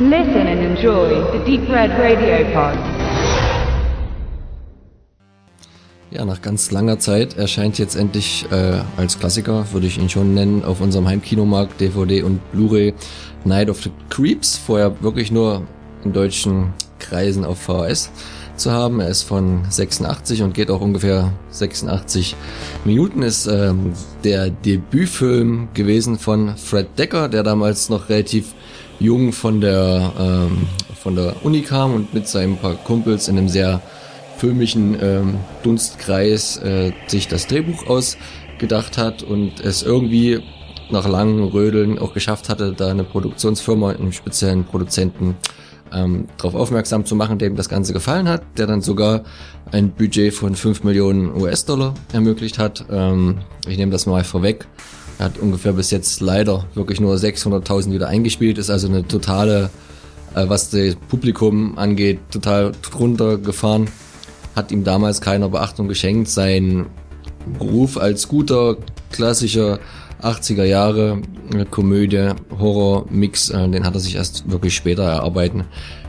Listen and enjoy the Deep Red Radio Pod. Ja, nach ganz langer Zeit erscheint jetzt endlich äh, als Klassiker, würde ich ihn schon nennen, auf unserem Heimkinomarkt DVD und Blu-ray Night of the Creeps. Vorher wirklich nur in deutschen Kreisen auf VHS zu haben. Er ist von 86 und geht auch ungefähr 86 Minuten. Ist ähm, der Debütfilm gewesen von Fred Decker, der damals noch relativ jung von der, ähm, von der Uni kam und mit seinen paar Kumpels in einem sehr filmischen ähm, Dunstkreis äh, sich das Drehbuch ausgedacht hat und es irgendwie nach langem Rödeln auch geschafft hatte, da eine Produktionsfirma, einen speziellen Produzenten ähm, darauf aufmerksam zu machen, dem das Ganze gefallen hat, der dann sogar ein Budget von 5 Millionen US-Dollar ermöglicht hat. Ähm, ich nehme das mal vorweg. Er hat ungefähr bis jetzt leider wirklich nur 600.000 wieder eingespielt, ist also eine totale, äh, was das Publikum angeht, total drunter gefahren. Hat ihm damals keiner Beachtung geschenkt. Sein Ruf als guter, klassischer 80er Jahre äh, Komödie, Horror, Mix, äh, den hat er sich erst wirklich später erarbeiten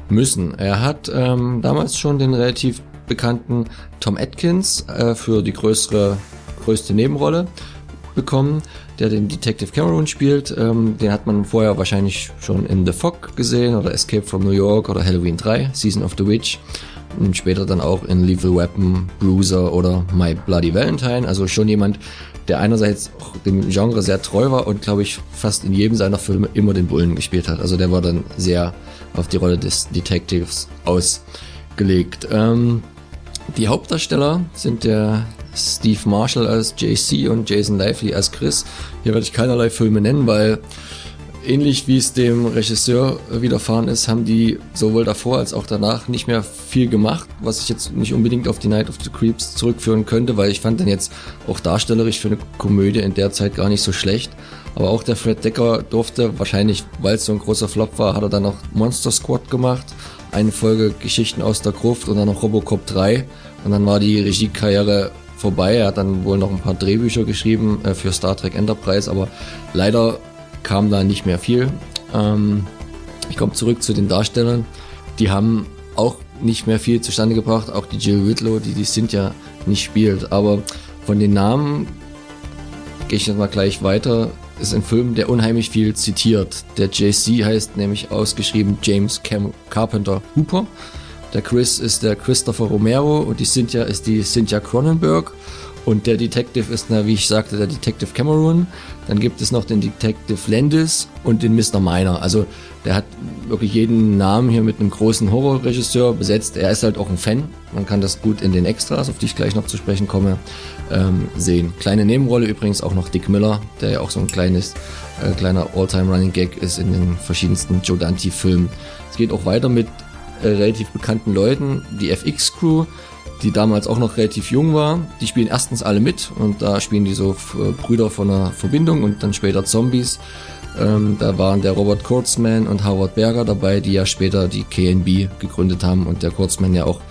müssen. Er hat ähm, damals schon den relativ bekannten Tom Atkins äh, für die größere, größte Nebenrolle bekommen der den Detective Cameron spielt. Ähm, den hat man vorher wahrscheinlich schon in The Fog gesehen oder Escape from New York oder Halloween 3, Season of the Witch. Und später dann auch in Lethal Weapon, Bruiser oder My Bloody Valentine. Also schon jemand, der einerseits auch dem Genre sehr treu war und glaube ich fast in jedem seiner Filme immer den Bullen gespielt hat. Also der war dann sehr auf die Rolle des Detectives ausgelegt. Ähm, die Hauptdarsteller sind der Steve Marshall als JC und Jason Lively als Chris. Hier werde ich keinerlei Filme nennen, weil ähnlich wie es dem Regisseur widerfahren ist, haben die sowohl davor als auch danach nicht mehr viel gemacht, was ich jetzt nicht unbedingt auf die Night of the Creeps zurückführen könnte, weil ich fand den jetzt auch darstellerisch für eine Komödie in der Zeit gar nicht so schlecht. Aber auch der Fred Decker durfte, wahrscheinlich weil es so ein großer Flop war, hat er dann noch Monster Squad gemacht, eine Folge Geschichten aus der Gruft und dann noch Robocop 3 und dann war die Regiekarriere vorbei. Er hat dann wohl noch ein paar Drehbücher geschrieben äh, für Star Trek Enterprise, aber leider kam da nicht mehr viel. Ähm, ich komme zurück zu den Darstellern. Die haben auch nicht mehr viel zustande gebracht. Auch die Jill Whitlow, die die Cynthia nicht spielt. Aber von den Namen gehe ich jetzt mal gleich weiter. Ist ein Film, der unheimlich viel zitiert. Der JC heißt nämlich ausgeschrieben James Cam Carpenter Hooper. Der Chris ist der Christopher Romero und die Cynthia ist die Cynthia Cronenberg. Und der Detective ist, na, wie ich sagte, der Detective Cameron. Dann gibt es noch den Detective Landis und den Mr. Miner. Also der hat wirklich jeden Namen hier mit einem großen Horrorregisseur besetzt. Er ist halt auch ein Fan. Man kann das gut in den Extras, auf die ich gleich noch zu sprechen komme, ähm, sehen. Kleine Nebenrolle übrigens auch noch Dick Miller, der ja auch so ein kleines, äh, kleiner All-Time Running Gag ist in den verschiedensten Joe Dante-Filmen. Es geht auch weiter mit äh, relativ bekannten Leuten. Die FX-Crew, die damals auch noch relativ jung war, die spielen erstens alle mit und da spielen die so äh, Brüder von einer Verbindung und dann später Zombies. Ähm, da waren der Robert Kurtzman und Howard Berger dabei, die ja später die KNB gegründet haben und der Kurtzman ja auch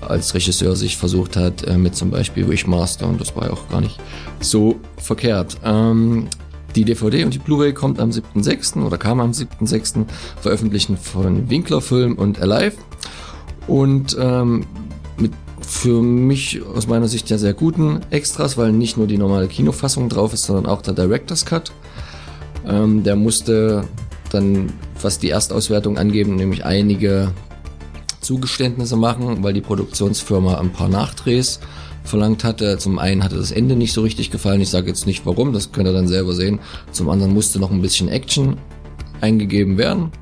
als Regisseur sich versucht hat äh, mit zum Beispiel Wishmaster und das war ja auch gar nicht so verkehrt. Ähm, die DVD und die Blu-ray kommt am 7.6. oder kam am 7.6. veröffentlichen von Winkler Film und Alive. Und ähm, für mich aus meiner Sicht ja sehr guten Extras, weil nicht nur die normale Kinofassung drauf ist, sondern auch der Director's Cut. Ähm, der musste dann, was die Erstauswertung angeben, nämlich einige Zugeständnisse machen, weil die Produktionsfirma ein paar Nachdrehs verlangt hatte. Zum einen hatte das Ende nicht so richtig gefallen. Ich sage jetzt nicht warum, das könnt ihr dann selber sehen. Zum anderen musste noch ein bisschen Action eingegeben werden.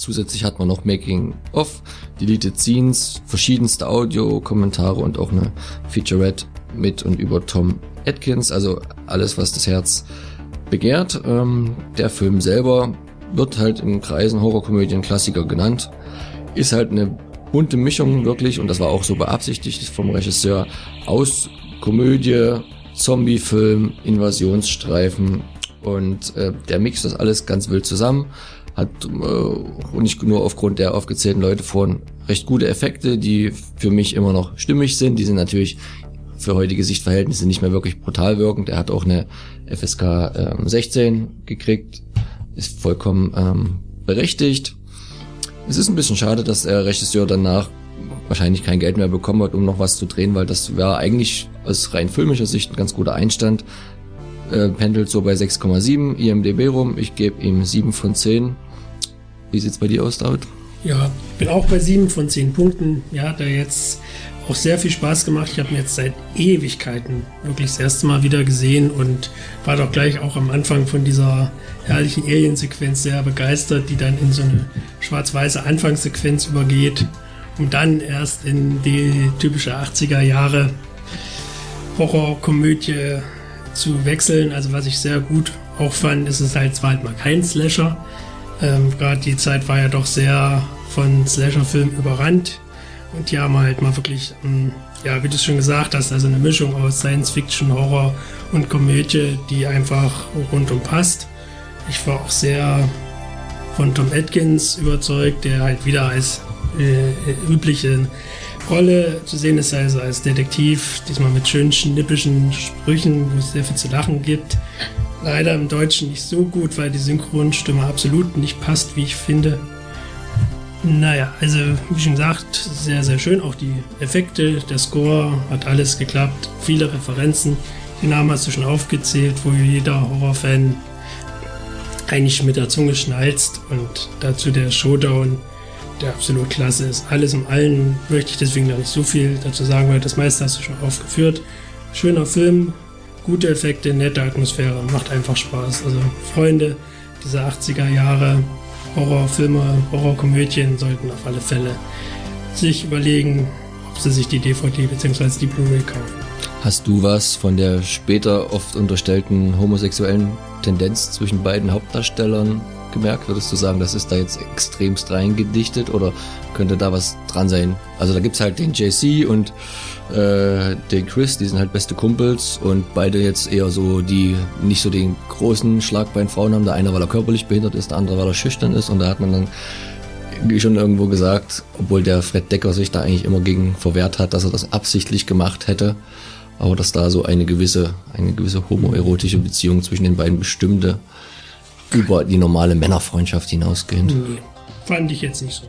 Zusätzlich hat man noch Making of, Deleted Scenes, verschiedenste Audio-Kommentare und auch eine Featurette mit und über Tom Atkins. Also alles, was das Herz begehrt. Ähm, der Film selber wird halt in Kreisen Horrorkomödien Klassiker genannt. Ist halt eine bunte Mischung wirklich, und das war auch so beabsichtigt vom Regisseur, aus Komödie, Zombiefilm, Invasionsstreifen und äh, der mixt das alles ganz wild zusammen, hat äh, nicht nur aufgrund der aufgezählten Leute vorhin recht gute Effekte, die für mich immer noch stimmig sind. Die sind natürlich für heutige Sichtverhältnisse nicht mehr wirklich brutal wirkend. Er hat auch eine FSK ähm, 16 gekriegt, ist vollkommen ähm, berechtigt. Es ist ein bisschen schade, dass der Regisseur danach wahrscheinlich kein Geld mehr bekommen hat, um noch was zu drehen, weil das wäre eigentlich aus rein filmischer Sicht ein ganz guter Einstand. Äh, pendelt so bei 6,7 IMDB rum. Ich gebe ihm 7 von 10. Wie sieht's bei dir aus, David? Ja, bin auch bei 7 von 10 Punkten. Ja, da jetzt auch sehr viel Spaß gemacht. Ich habe mir jetzt seit Ewigkeiten wirklich das erste Mal wieder gesehen und war doch gleich auch am Anfang von dieser herrlichen Alien-Sequenz sehr begeistert, die dann in so eine schwarz-weiße Anfangssequenz übergeht, um dann erst in die typische 80er Jahre Horrorkomödie zu wechseln. Also was ich sehr gut auch fand, ist es halt, es war halt mal kein Slasher. Ähm, Gerade die Zeit war ja doch sehr von Slasher-Filmen überrannt. Und die haben halt mal wirklich, ähm, ja, wie du es schon gesagt hast, also eine Mischung aus Science-Fiction, Horror und Komödie, die einfach rundum passt. Ich war auch sehr von Tom Atkins überzeugt, der halt wieder als äh, übliche Rolle zu sehen ist, also als Detektiv, diesmal mit schönen schnippischen Sprüchen, wo es sehr viel zu lachen gibt. Leider im Deutschen nicht so gut, weil die Synchronstimme absolut nicht passt, wie ich finde. Naja, also wie schon gesagt, sehr, sehr schön. Auch die Effekte, der Score, hat alles geklappt. Viele Referenzen. Die Namen hast du schon aufgezählt, wo jeder Horrorfan eigentlich mit der Zunge schnalzt. Und dazu der Showdown, der absolut klasse ist. Alles im Allen möchte ich deswegen noch nicht so viel dazu sagen, weil das meiste hast du schon aufgeführt. Schöner Film, gute Effekte, nette Atmosphäre, macht einfach Spaß. Also Freunde dieser 80er Jahre Horrorfilme, Horrorkomödien sollten auf alle Fälle sich überlegen, ob sie sich die DVD bzw. die Blu-ray kaufen. Hast du was von der später oft unterstellten homosexuellen Tendenz zwischen beiden Hauptdarstellern gemerkt? Würdest du sagen, das ist da jetzt extremst reingedichtet oder könnte da was dran sein? Also da gibt's halt den JC und äh, den Chris, die sind halt beste Kumpels und beide jetzt eher so, die nicht so den großen Schlagbeinfrauen haben. Der eine, weil er körperlich behindert ist, der andere, weil er schüchtern ist und da hat man dann schon irgendwo gesagt, obwohl der Fred Decker sich da eigentlich immer gegen verwehrt hat, dass er das absichtlich gemacht hätte, aber dass da so eine gewisse, eine gewisse homoerotische Beziehung zwischen den beiden bestimmte über die normale Männerfreundschaft hinausgehend. Nee, fand ich jetzt nicht so.